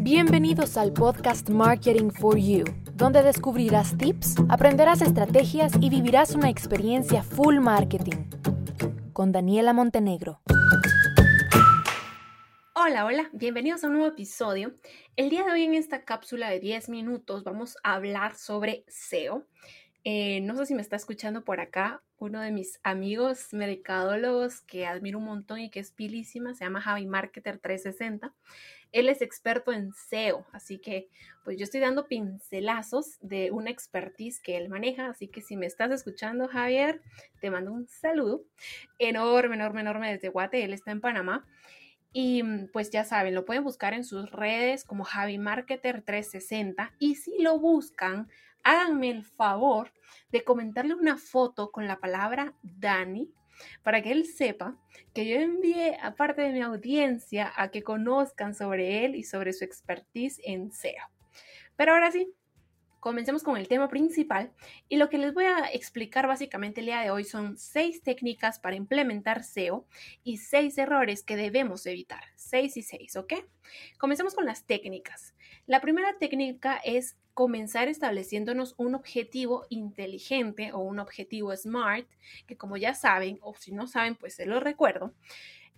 Bienvenidos al podcast Marketing for You, donde descubrirás tips, aprenderás estrategias y vivirás una experiencia full marketing. Con Daniela Montenegro. Hola, hola, bienvenidos a un nuevo episodio. El día de hoy en esta cápsula de 10 minutos vamos a hablar sobre SEO. Eh, no sé si me está escuchando por acá uno de mis amigos mercadólogos que admiro un montón y que es pilísima, se llama Javi Marketer 360. Él es experto en SEO, así que pues yo estoy dando pincelazos de una expertise que él maneja, así que si me estás escuchando Javier, te mando un saludo enorme, enorme, enorme desde Guate, él está en Panamá. Y pues ya saben, lo pueden buscar en sus redes como Javi Marketer 360 y si lo buscan, háganme el favor de comentarle una foto con la palabra Dani para que él sepa que yo envié a parte de mi audiencia a que conozcan sobre él y sobre su expertise en SEO. Pero ahora sí, comencemos con el tema principal y lo que les voy a explicar básicamente el día de hoy son seis técnicas para implementar SEO y seis errores que debemos evitar. Seis y seis, ¿ok? Comencemos con las técnicas. La primera técnica es comenzar estableciéndonos un objetivo inteligente o un objetivo SMART, que como ya saben, o si no saben, pues se lo recuerdo.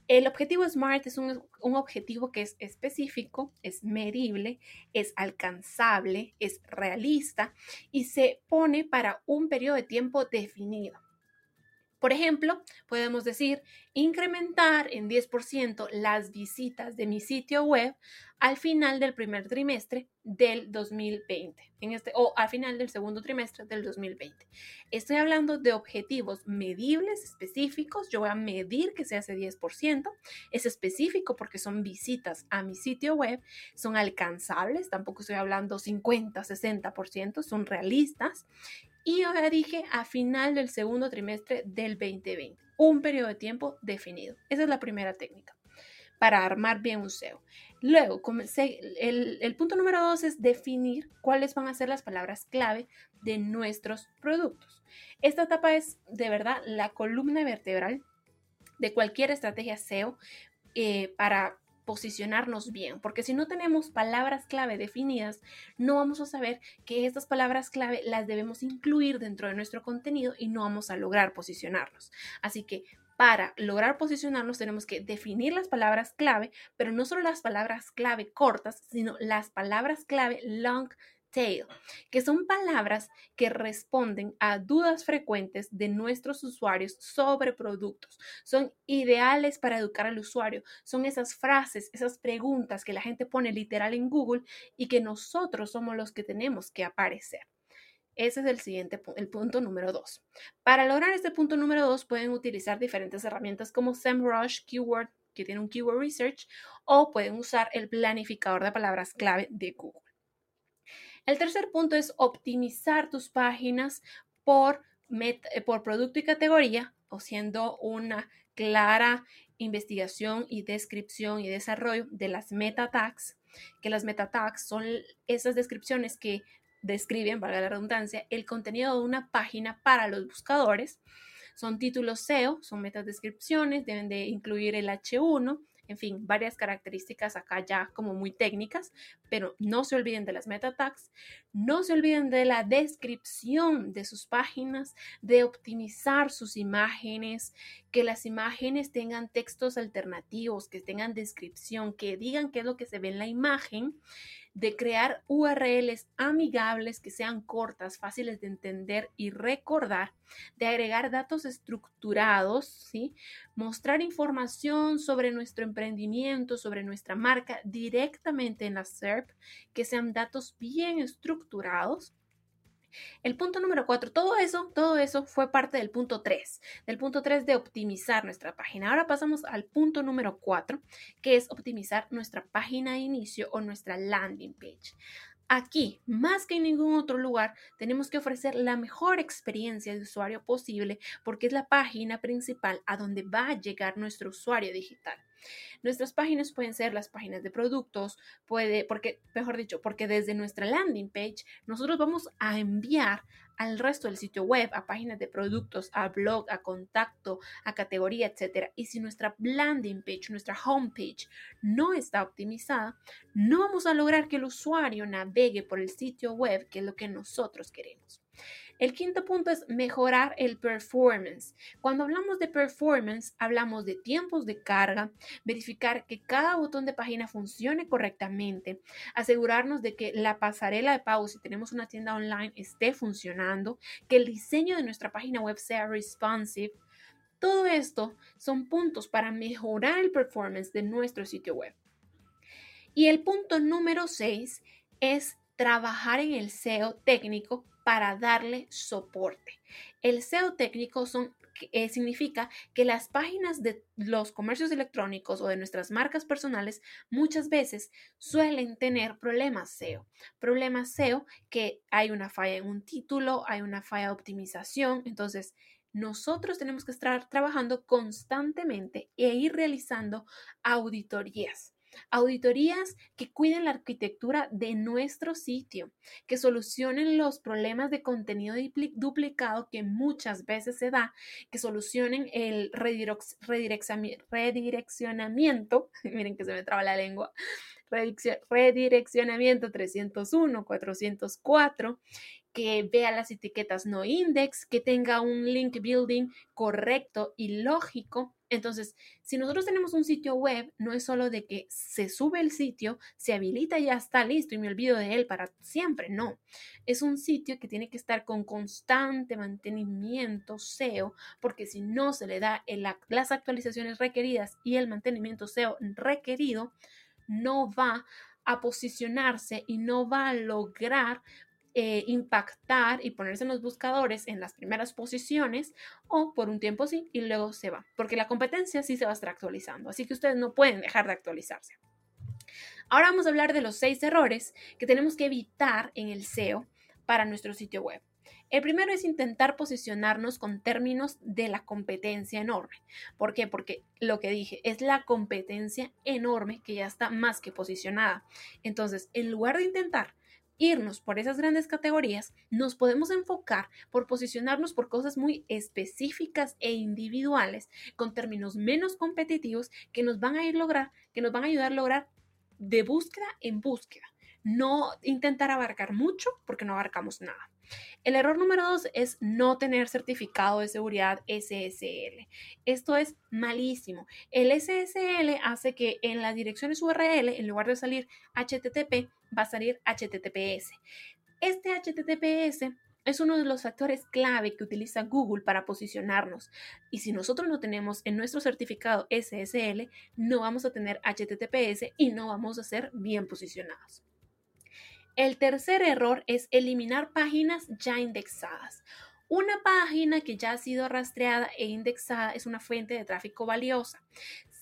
El objetivo SMART es un, objetivo que es específico, es medible, es alcanzable, es realista y se pone para un periodo de tiempo definido. Por ejemplo, podemos decir incrementar en 10% las visitas de mi sitio web al final del primer trimestre del 2020, en este, o al final del segundo trimestre del 2020. Estoy hablando de objetivos medibles, específicos. Yo voy a medir que sea ese 10%. Es específico porque son visitas a mi sitio web, son alcanzables. Tampoco estoy hablando 50, 60%, son realistas. Y ahora dije a final del segundo trimestre del 2020, un periodo de tiempo definido. Esa es la primera técnica para armar bien un SEO. Luego, el, el punto número dos es definir cuáles van a ser las palabras clave de nuestros productos. Esta etapa es de verdad la columna vertebral de cualquier estrategia SEO eh, para posicionarnos bien, porque si no tenemos palabras clave definidas, no vamos a saber que estas palabras clave las debemos incluir dentro de nuestro contenido y no vamos a lograr posicionarnos. Así que para lograr posicionarnos tenemos que definir las palabras clave, pero no solo las palabras clave cortas, sino las palabras clave long que son palabras que responden a dudas frecuentes de nuestros usuarios sobre productos. Son ideales para educar al usuario. Son esas frases, esas preguntas que la gente pone literal en Google y que nosotros somos los que tenemos que aparecer. Ese es el siguiente, el punto número dos. Para lograr este punto número dos, pueden utilizar diferentes herramientas como SEMrush, Keyword, que tiene un Keyword Research, o pueden usar el planificador de palabras clave de Google. El tercer punto es optimizar tus páginas por, eh, por producto y categoría, o siendo una clara investigación y descripción y desarrollo de las meta tags, que las meta tags son esas descripciones que describen, valga la redundancia, el contenido de una página para los buscadores. Son títulos SEO, son metas descripciones, deben de incluir el H1, en fin, varias características acá ya como muy técnicas, pero no se olviden de las meta tags, no se olviden de la descripción de sus páginas, de optimizar sus imágenes, que las imágenes tengan textos alternativos, que tengan descripción, que digan qué es lo que se ve en la imagen de crear URLs amigables que sean cortas, fáciles de entender y recordar, de agregar datos estructurados, ¿sí? mostrar información sobre nuestro emprendimiento, sobre nuestra marca directamente en la SERP, que sean datos bien estructurados el punto número cuatro, todo eso, todo eso fue parte del punto tres, del punto tres de optimizar nuestra página. Ahora pasamos al punto número cuatro, que es optimizar nuestra página de inicio o nuestra landing page. Aquí, más que en ningún otro lugar, tenemos que ofrecer la mejor experiencia de usuario posible porque es la página principal a donde va a llegar nuestro usuario digital. Nuestras páginas pueden ser las páginas de productos, puede, porque, mejor dicho, porque desde nuestra landing page nosotros vamos a enviar al resto del sitio web, a páginas de productos, a blog, a contacto, a categoría, etc. Y si nuestra landing page, nuestra homepage no está optimizada, no vamos a lograr que el usuario navegue por el sitio web, que es lo que nosotros queremos. El quinto punto es mejorar el performance. Cuando hablamos de performance, hablamos de tiempos de carga, verificar que cada botón de página funcione correctamente, asegurarnos de que la pasarela de pago, si tenemos una tienda online, esté funcionando, que el diseño de nuestra página web sea responsive. Todo esto son puntos para mejorar el performance de nuestro sitio web. Y el punto número 6 es trabajar en el SEO técnico para darle soporte. El SEO técnico eh, significa que las páginas de los comercios electrónicos o de nuestras marcas personales muchas veces suelen tener problemas SEO. Problemas SEO que hay una falla en un título, hay una falla de optimización. Entonces, nosotros tenemos que estar trabajando constantemente e ir realizando auditorías Auditorías que cuiden la arquitectura de nuestro sitio, que solucionen los problemas de contenido duplicado que muchas veces se da, que solucionen el redireccionamiento, miren que se me traba la lengua, redireccionamiento 301, 404, que vea las etiquetas no index, que tenga un link building correcto y lógico. Entonces, si nosotros tenemos un sitio web, no es solo de que se sube el sitio, se habilita y ya está listo y me olvido de él para siempre, no. Es un sitio que tiene que estar con constante mantenimiento SEO, porque si no se le da las actualizaciones requeridas y el mantenimiento SEO requerido, no va a posicionarse y no va a lograr eh, impactar y ponerse en los buscadores en las primeras posiciones o por un tiempo sí y luego se va, porque la competencia sí se va a estar actualizando, así que ustedes no pueden dejar de actualizarse. Ahora vamos a hablar de los seis errores que tenemos que evitar en el SEO para nuestro sitio web. El primero es intentar posicionarnos con términos de la competencia enorme. ¿Por qué? Porque lo que dije es la competencia enorme que ya está más que posicionada. Entonces, en lugar de intentar irnos por esas grandes categorías, nos podemos enfocar por posicionarnos por cosas muy específicas e individuales con términos menos competitivos que nos van a ir lograr, que nos van a ayudar a lograr de búsqueda en búsqueda. No intentar abarcar mucho porque no abarcamos nada. El error número dos es no tener certificado de seguridad SSL. Esto es malísimo. El SSL hace que en las direcciones URL, en lugar de salir HTTP, va a salir HTTPS. Este HTTPS es uno de los factores clave que utiliza Google para posicionarnos. Y si nosotros no tenemos en nuestro certificado SSL, no vamos a tener HTTPS y no vamos a ser bien posicionados. El tercer error es eliminar páginas ya indexadas. Una página que ya ha sido rastreada e indexada es una fuente de tráfico valiosa.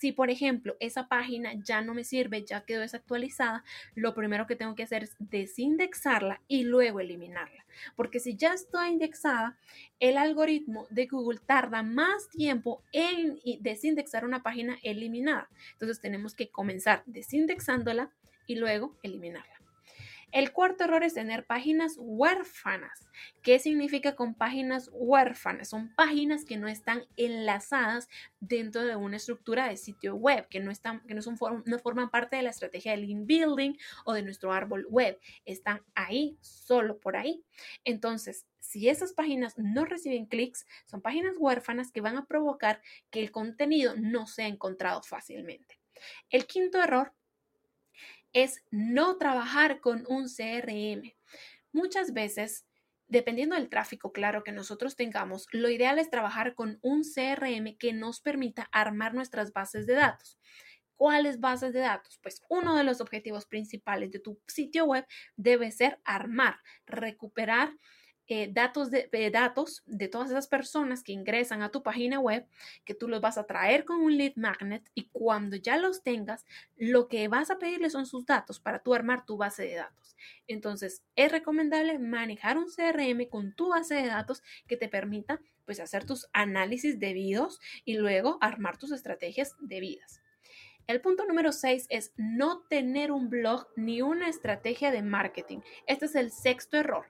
Si, por ejemplo, esa página ya no me sirve, ya quedó desactualizada, lo primero que tengo que hacer es desindexarla y luego eliminarla. Porque si ya está indexada, el algoritmo de Google tarda más tiempo en desindexar una página eliminada. Entonces tenemos que comenzar desindexándola y luego eliminarla. El cuarto error es tener páginas huérfanas. ¿Qué significa con páginas huérfanas? Son páginas que no están enlazadas dentro de una estructura de sitio web, que no, están, que no, son, no forman parte de la estrategia de link building o de nuestro árbol web. Están ahí, solo por ahí. Entonces, si esas páginas no reciben clics, son páginas huérfanas que van a provocar que el contenido no sea encontrado fácilmente. El quinto error es no trabajar con un CRM. Muchas veces, dependiendo del tráfico claro que nosotros tengamos, lo ideal es trabajar con un CRM que nos permita armar nuestras bases de datos. ¿Cuáles bases de datos? Pues uno de los objetivos principales de tu sitio web debe ser armar, recuperar eh, datos, de, datos de todas esas personas que ingresan a tu página web, que tú los vas a traer con un lead magnet y cuando ya los tengas, lo que vas a pedirle son sus datos para tú armar tu base de datos. Entonces, es recomendable manejar un CRM con tu base de datos que te permita pues hacer tus análisis debidos y luego armar tus estrategias debidas. El punto número 6 es no tener un blog ni una estrategia de marketing. Este es el sexto error.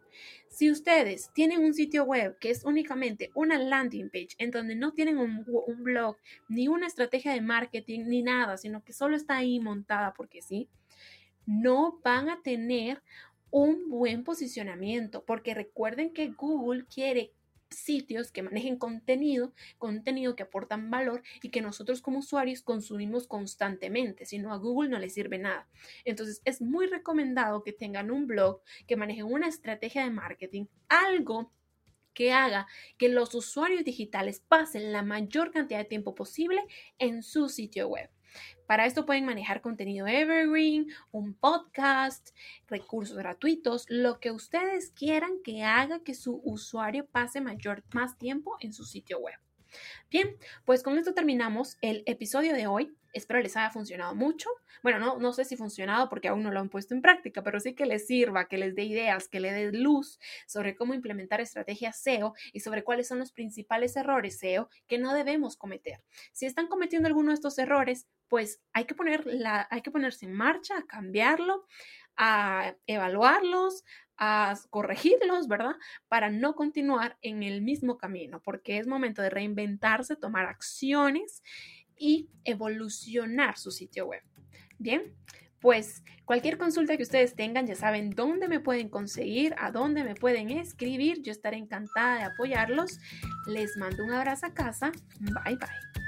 Si ustedes tienen un sitio web que es únicamente una landing page en donde no tienen un, un blog ni una estrategia de marketing ni nada, sino que solo está ahí montada porque sí, no van a tener un buen posicionamiento, porque recuerden que Google quiere sitios que manejen contenido, contenido que aportan valor y que nosotros como usuarios consumimos constantemente, si no a Google no le sirve nada. Entonces es muy recomendado que tengan un blog, que manejen una estrategia de marketing, algo que haga que los usuarios digitales pasen la mayor cantidad de tiempo posible en su sitio web. Para esto pueden manejar contenido evergreen, un podcast, recursos gratuitos, lo que ustedes quieran que haga que su usuario pase mayor, más tiempo en su sitio web. Bien, pues con esto terminamos el episodio de hoy. Espero les haya funcionado mucho. Bueno, no, no sé si funcionado porque aún no lo han puesto en práctica, pero sí que les sirva, que les dé ideas, que le dé luz sobre cómo implementar estrategias SEO y sobre cuáles son los principales errores SEO que no debemos cometer. Si están cometiendo alguno de estos errores, pues hay que, poner la, hay que ponerse en marcha, cambiarlo, a evaluarlos, a corregirlos, ¿verdad? Para no continuar en el mismo camino, porque es momento de reinventarse, tomar acciones y evolucionar su sitio web. Bien, pues cualquier consulta que ustedes tengan, ya saben dónde me pueden conseguir, a dónde me pueden escribir. Yo estaré encantada de apoyarlos. Les mando un abrazo a casa. Bye bye.